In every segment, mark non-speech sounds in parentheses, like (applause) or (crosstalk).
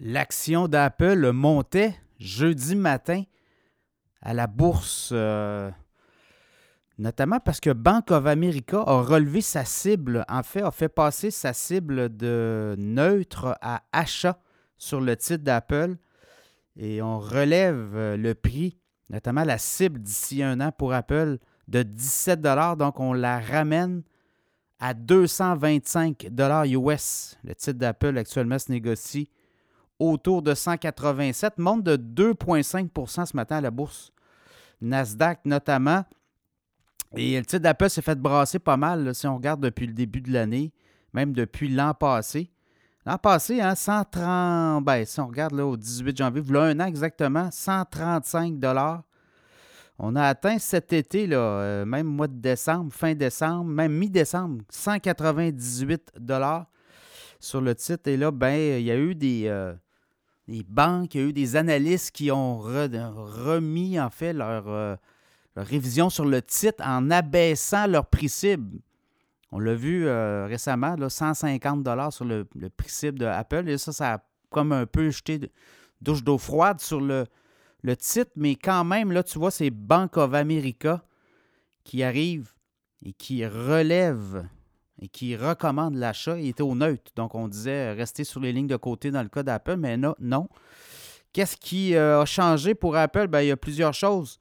L'action d'Apple montait jeudi matin à la bourse, euh, notamment parce que Bank of America a relevé sa cible, en fait, a fait passer sa cible de neutre à achat sur le titre d'Apple. Et on relève euh, le prix, notamment la cible d'ici un an pour Apple, de 17 Donc, on la ramène à 225 US. Le titre d'Apple actuellement se négocie autour de 187, monte de 2,5% ce matin à la bourse. Nasdaq notamment. Et le titre d'Apple s'est fait brasser pas mal si on regarde depuis le début de l'année, même depuis l'an passé. L'an passé, hein, 130, ben, si on regarde là, au 18 janvier, voilà un an exactement, 135 on a atteint cet été, là, euh, même mois de décembre, fin décembre, même mi-décembre, 198 sur le titre. Et là, ben, il y a eu des, euh, banques, il y a eu des analystes qui ont remis en fait euh, leur, révision sur le titre en abaissant leur prix cible. On l'a vu récemment, là, 150 sur le, prix cible de Apple. Et ça, ça a comme un peu jeté douche d'eau froide sur le, le titre, mais quand même, là, tu vois, c'est Bank of America qui arrive et qui relève et qui recommande l'achat. Était au neutre. Donc, on disait rester sur les lignes de côté dans le cas d'Apple, mais non. non. Qu'est-ce qui euh, a changé pour Apple? Ben, il y a plusieurs choses,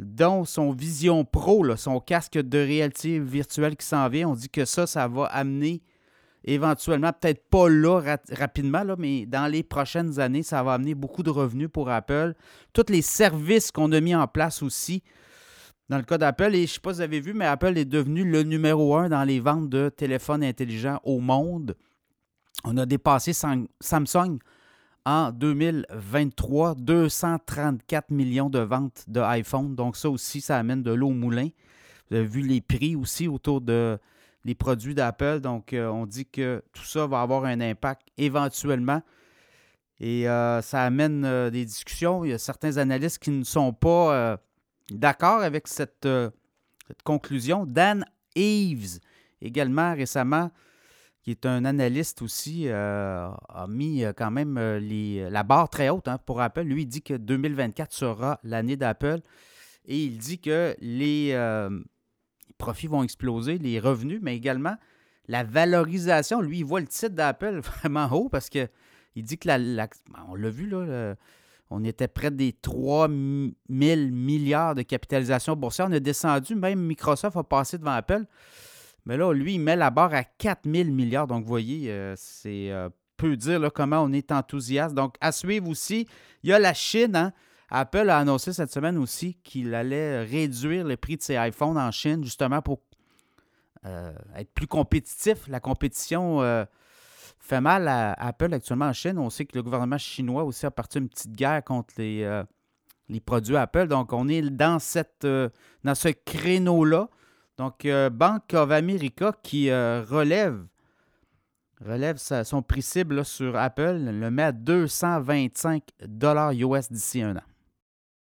dont son Vision Pro, son casque de réalité virtuelle qui s'en vient. On dit que ça, ça va amener éventuellement, peut-être pas là rapidement, mais dans les prochaines années, ça va amener beaucoup de revenus pour Apple. Tous les services qu'on a mis en place aussi. Dans le cas d'Apple, et je ne sais pas si vous avez vu, mais Apple est devenu le numéro un dans les ventes de téléphones intelligents au monde. On a dépassé Samsung en 2023, 234 millions de ventes d'iPhone. Donc ça aussi, ça amène de l'eau au moulin. Vous avez vu les prix aussi autour de produits d'Apple. Donc, euh, on dit que tout ça va avoir un impact éventuellement. Et euh, ça amène euh, des discussions. Il y a certains analystes qui ne sont pas d'accord avec cette, conclusion. Dan Eves, également récemment, qui est un analyste aussi, a mis quand même la barre très haute hein, pour Apple. Lui, il dit que 2024 sera l'année d'Apple. Et il dit que les, profits vont exploser, les revenus, mais également la valorisation. Lui, il voit le titre d'Apple (laughs) vraiment haut parce qu'il dit que la, on l'a vu, là, on était près des 3 000 milliards de capitalisation boursière. On a descendu, même Microsoft a passé devant Apple. Mais là, lui, il met la barre à 4 000 milliards. Donc, vous voyez, euh, c'est euh, peu dire comment on est enthousiaste. Donc, à suivre aussi, il y a la Chine. Hein? Apple a annoncé cette semaine aussi qu'il allait réduire le prix de ses iPhones en Chine, justement pour euh, être plus compétitif. La compétition fait mal à Apple actuellement en Chine. On sait que le gouvernement chinois aussi a parti une petite guerre contre les, euh, les produits Apple. Donc, on est dans, cette, dans ce créneau-là. Donc, Bank of America qui relève relève son prix cible sur Apple, le met à 225 US d'ici un an.